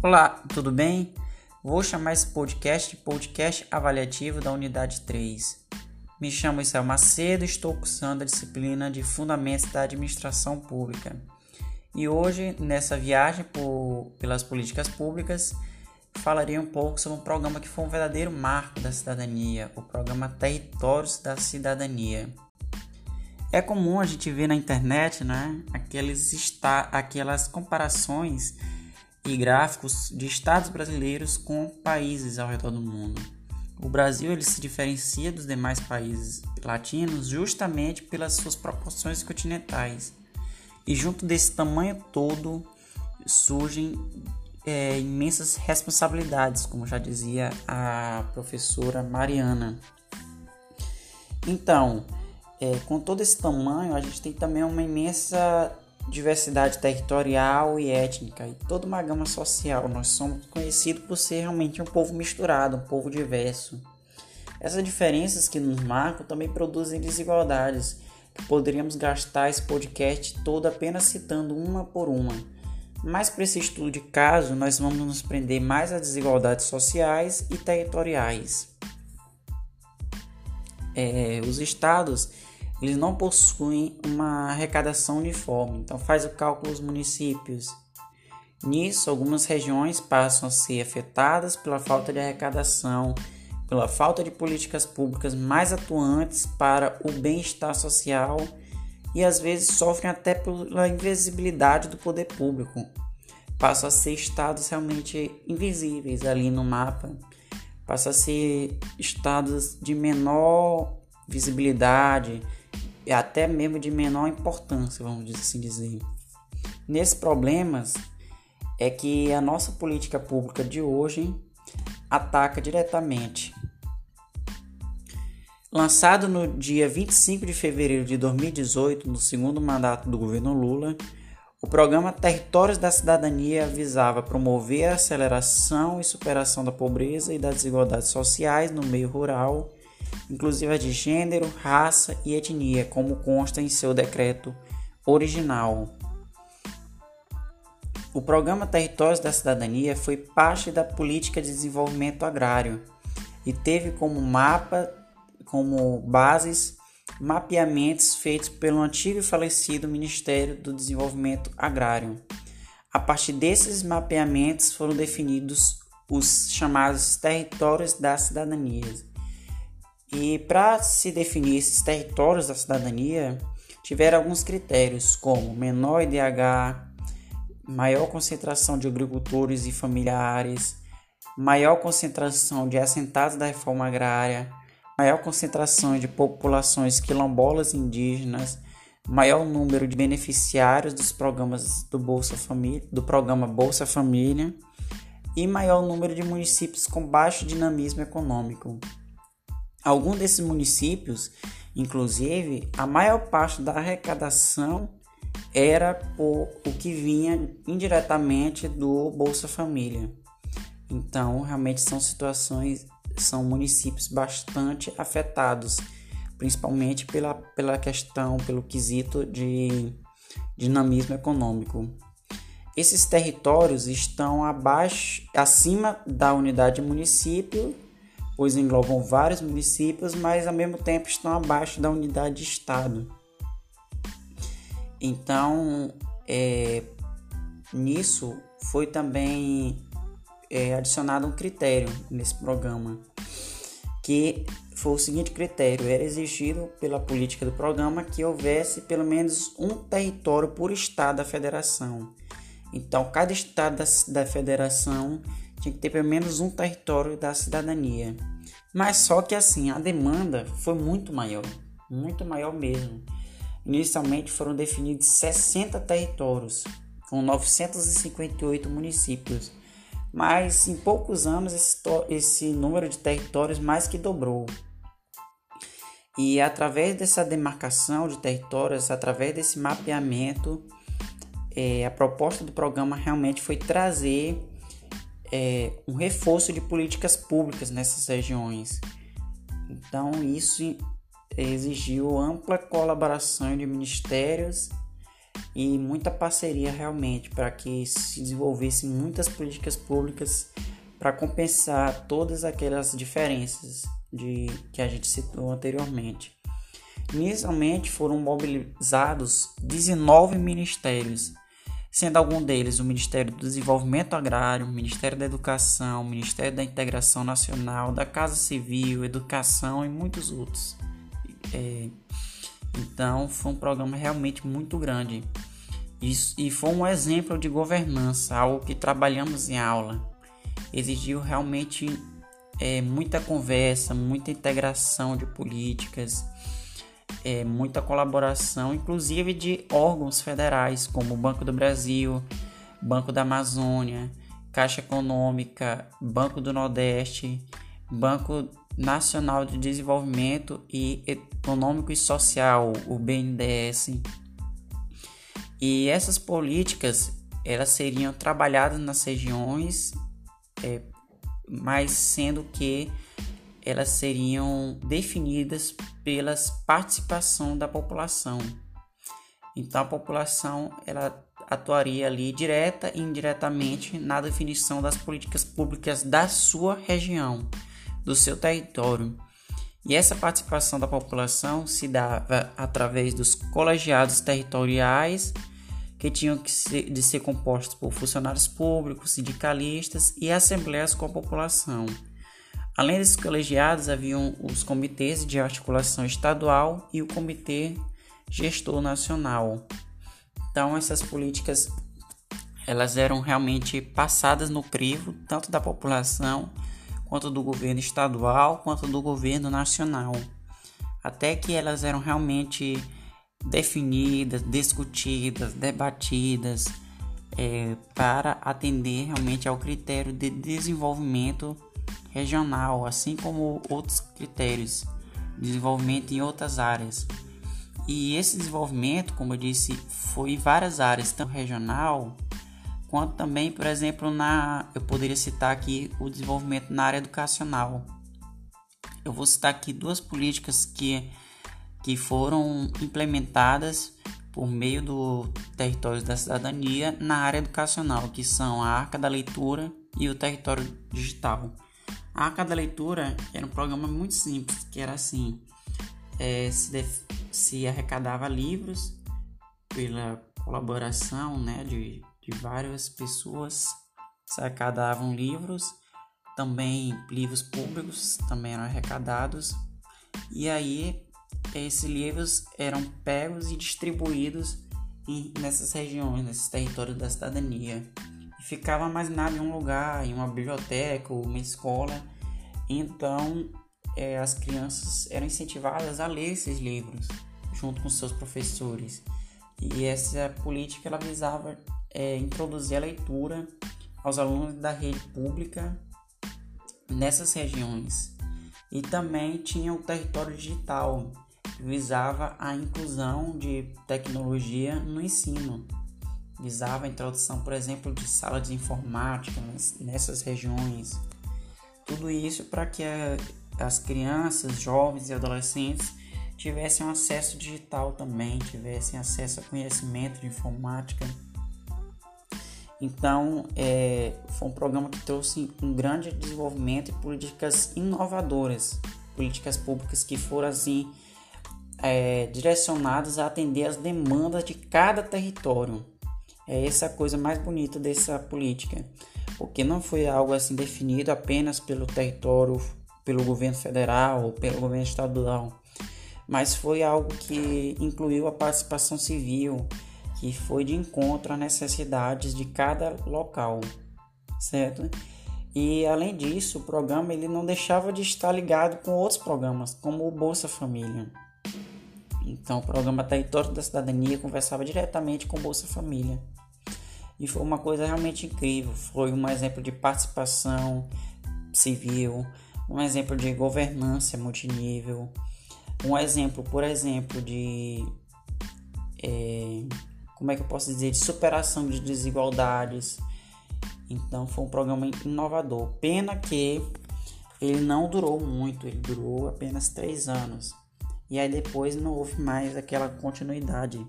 Olá, tudo bem? Vou chamar esse podcast de podcast avaliativo da unidade 3. Me chamo Isel Macedo e estou cursando a disciplina de Fundamentos da Administração Pública. E hoje, nessa viagem por, pelas políticas públicas, falarei um pouco sobre um programa que foi um verdadeiro marco da cidadania, o programa Territórios da Cidadania. É comum a gente ver na internet né, aqueles está, aquelas comparações e gráficos de estados brasileiros com países ao redor do mundo. O Brasil ele se diferencia dos demais países latinos justamente pelas suas proporções continentais. E junto desse tamanho todo surgem é, imensas responsabilidades, como já dizia a professora Mariana. Então, é, com todo esse tamanho, a gente tem também uma imensa diversidade territorial e étnica e toda uma gama social. Nós somos conhecidos por ser realmente um povo misturado, um povo diverso. Essas diferenças que nos marcam também produzem desigualdades, que poderíamos gastar esse podcast todo apenas citando uma por uma. Mas para esse estudo de caso, nós vamos nos prender mais às desigualdades sociais e territoriais. É, os estados eles não possuem uma arrecadação uniforme, então faz o cálculo dos municípios. Nisso, algumas regiões passam a ser afetadas pela falta de arrecadação, pela falta de políticas públicas mais atuantes para o bem-estar social e às vezes sofrem até pela invisibilidade do poder público. Passam a ser estados realmente invisíveis ali no mapa, passam a ser estados de menor visibilidade, e até mesmo de menor importância, vamos assim dizer. Nesses problemas é que a nossa política pública de hoje ataca diretamente. Lançado no dia 25 de fevereiro de 2018, no segundo mandato do governo Lula, o programa Territórios da Cidadania visava promover a aceleração e superação da pobreza e das desigualdades sociais no meio rural inclusive de gênero, raça e etnia, como consta em seu decreto original. O programa Territórios da Cidadania foi parte da política de desenvolvimento agrário e teve como mapa, como bases, mapeamentos feitos pelo antigo e falecido Ministério do Desenvolvimento Agrário. A partir desses mapeamentos foram definidos os chamados territórios da cidadania, e para se definir esses territórios da cidadania, tiveram alguns critérios, como menor IDH, maior concentração de agricultores e familiares, maior concentração de assentados da reforma agrária, maior concentração de populações quilombolas indígenas, maior número de beneficiários dos programas do Bolsa Família, do programa Bolsa Família e maior número de municípios com baixo dinamismo econômico. Alguns desses municípios, inclusive, a maior parte da arrecadação era por o que vinha indiretamente do Bolsa Família. Então, realmente são situações, são municípios bastante afetados, principalmente pela, pela questão, pelo quesito de dinamismo econômico. Esses territórios estão abaixo, acima da unidade município pois englobam vários municípios, mas ao mesmo tempo estão abaixo da unidade de estado. Então, é, nisso foi também é, adicionado um critério nesse programa, que foi o seguinte critério: era exigido pela política do programa que houvesse pelo menos um território por estado da federação. Então, cada estado da, da federação tinha que ter pelo menos um território da cidadania. Mas só que assim, a demanda foi muito maior, muito maior mesmo. Inicialmente foram definidos 60 territórios, com 958 municípios, mas em poucos anos esse, esse número de territórios mais que dobrou. E através dessa demarcação de territórios, através desse mapeamento, é, a proposta do programa realmente foi trazer é, um reforço de políticas públicas nessas regiões. Então, isso exigiu ampla colaboração de ministérios e muita parceria realmente para que se desenvolvessem muitas políticas públicas para compensar todas aquelas diferenças de que a gente citou anteriormente. Inicialmente foram mobilizados 19 ministérios, sendo algum deles o Ministério do Desenvolvimento Agrário, o Ministério da Educação, o Ministério da Integração Nacional, da Casa Civil, Educação e muitos outros. É, então foi um programa realmente muito grande e foi um exemplo de governança, algo que trabalhamos em aula. Exigiu realmente é, muita conversa, muita integração de políticas, é, muita colaboração, inclusive de órgãos federais como o Banco do Brasil, Banco da Amazônia, Caixa Econômica, Banco do Nordeste, Banco Nacional de Desenvolvimento e Econômico e Social, o BNDES. E essas políticas elas seriam trabalhadas nas regiões é, mas sendo que elas seriam definidas pelas participação da população. Então a população ela atuaria ali direta e indiretamente na definição das políticas públicas da sua região, do seu território. E essa participação da população se dava através dos colegiados territoriais que tinham que ser, de ser compostos por funcionários públicos, sindicalistas e assembleias com a população. Além desses colegiados, haviam os comitês de articulação estadual e o comitê gestor nacional. Então, essas políticas elas eram realmente passadas no crivo, tanto da população, quanto do governo estadual, quanto do governo nacional, até que elas eram realmente definidas, discutidas, debatidas é, para atender realmente ao critério de desenvolvimento regional, assim como outros critérios de desenvolvimento em outras áreas. E esse desenvolvimento, como eu disse, foi em várias áreas, tanto regional quanto também, por exemplo, na eu poderia citar aqui o desenvolvimento na área educacional. Eu vou citar aqui duas políticas que que foram implementadas por meio do território da cidadania na área educacional, que são a Arca da Leitura e o Território Digital. A Arca da Leitura era um programa muito simples, que era assim, é, se, def... se arrecadava livros pela colaboração né, de, de várias pessoas, se arrecadavam livros, também livros públicos também eram arrecadados, e aí esses livros eram pegos e distribuídos nessas regiões, nesses territórios da cidadania. Ficava armazenado em um lugar, em uma biblioteca ou uma escola. Então, é, as crianças eram incentivadas a ler esses livros junto com seus professores. E essa política ela visava é, introduzir a leitura aos alunos da rede pública nessas regiões. E também tinha o território digital, visava a inclusão de tecnologia no ensino, visava a introdução, por exemplo, de sala de informática nessas regiões. Tudo isso para que as crianças, jovens e adolescentes tivessem acesso digital também, tivessem acesso a conhecimento de informática. Então, é, foi um programa que trouxe um grande desenvolvimento e políticas inovadoras, políticas públicas que foram assim é, direcionados a atender as demandas de cada território. É essa coisa mais bonita dessa política, porque não foi algo assim definido apenas pelo território, pelo governo federal ou pelo governo estadual, mas foi algo que incluiu a participação civil, que foi de encontro às necessidades de cada local, certo? E além disso, o programa ele não deixava de estar ligado com outros programas, como o Bolsa Família. Então, o programa Território da Cidadania conversava diretamente com Bolsa Família. E foi uma coisa realmente incrível. Foi um exemplo de participação civil, um exemplo de governança multinível, um exemplo, por exemplo, de. É, como é que eu posso dizer? De superação de desigualdades. Então, foi um programa inovador. Pena que ele não durou muito, ele durou apenas três anos. E aí depois não houve mais aquela continuidade.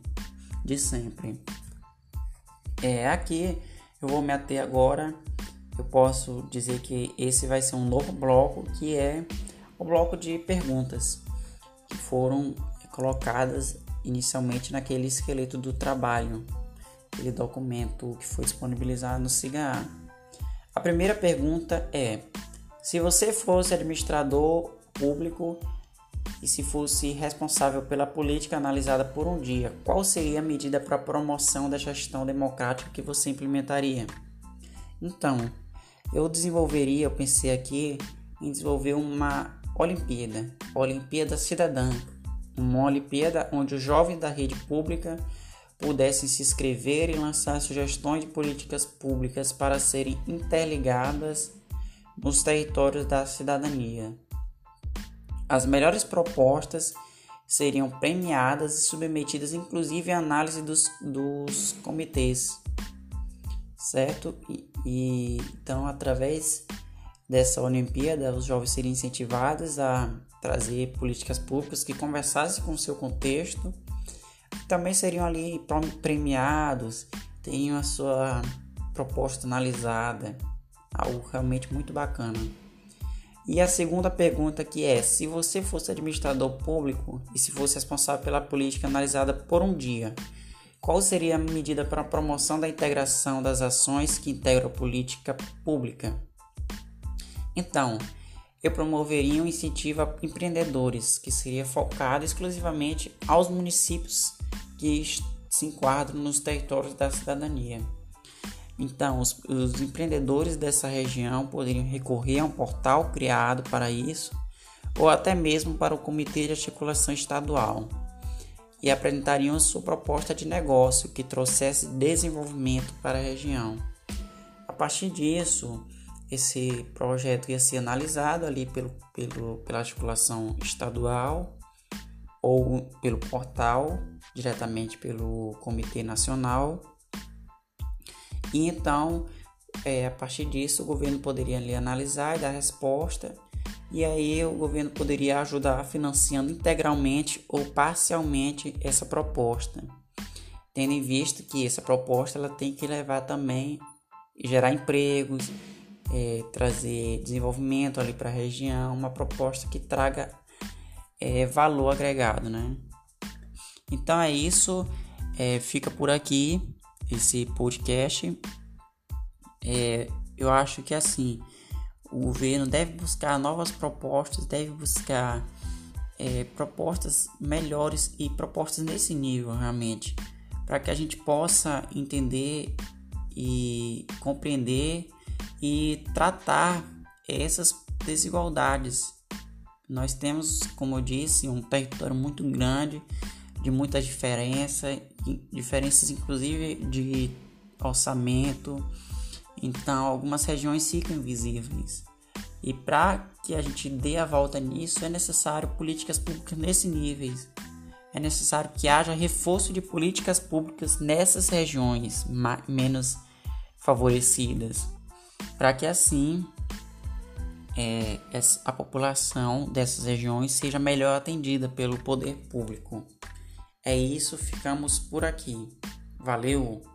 de sempre. É aqui eu vou me ater agora. Eu posso dizer que esse vai ser um novo bloco que é o bloco de perguntas que foram colocadas inicialmente naquele esqueleto do trabalho, aquele documento que foi disponibilizado no SIGA. A primeira pergunta é: se você fosse administrador público e se fosse responsável pela política analisada por um dia, qual seria a medida para a promoção da gestão democrática que você implementaria? Então, eu desenvolveria, eu pensei aqui em desenvolver uma Olimpíada, Olimpíada Cidadã, uma Olimpíada onde os jovens da rede pública pudessem se inscrever e lançar sugestões de políticas públicas para serem interligadas nos territórios da cidadania. As melhores propostas seriam premiadas e submetidas inclusive à análise dos, dos comitês, certo? E, e então, através dessa Olimpíada, os jovens seriam incentivados a trazer políticas públicas que conversassem com o seu contexto. Também seriam ali premiados, teriam a sua proposta analisada, algo realmente muito bacana. E a segunda pergunta que é: se você fosse administrador público e se fosse responsável pela política analisada por um dia, qual seria a medida para a promoção da integração das ações que integram a política pública? Então, eu promoveria um incentivo a empreendedores, que seria focado exclusivamente aos municípios que se enquadram nos territórios da cidadania. Então, os, os empreendedores dessa região poderiam recorrer a um portal criado para isso, ou até mesmo para o Comitê de Articulação Estadual, e apresentariam sua proposta de negócio que trouxesse desenvolvimento para a região. A partir disso, esse projeto ia ser analisado ali pelo, pelo, pela articulação estadual ou pelo portal, diretamente pelo Comitê Nacional e então, é, a partir disso, o governo poderia ali analisar e dar resposta, e aí o governo poderia ajudar financiando integralmente ou parcialmente essa proposta, tendo em vista que essa proposta ela tem que levar também gerar empregos, é, trazer desenvolvimento ali para a região, uma proposta que traga é, valor agregado, né? Então é isso, é, fica por aqui esse podcast, é, eu acho que assim o governo deve buscar novas propostas, deve buscar é, propostas melhores e propostas nesse nível realmente, para que a gente possa entender e compreender e tratar essas desigualdades. Nós temos, como eu disse, um território muito grande, de muita diferença diferenças inclusive de orçamento. Então, algumas regiões ficam invisíveis. E para que a gente dê a volta nisso, é necessário políticas públicas nesse níveis. É necessário que haja reforço de políticas públicas nessas regiões menos favorecidas, para que assim é, a população dessas regiões seja melhor atendida pelo poder público. É isso, ficamos por aqui. Valeu!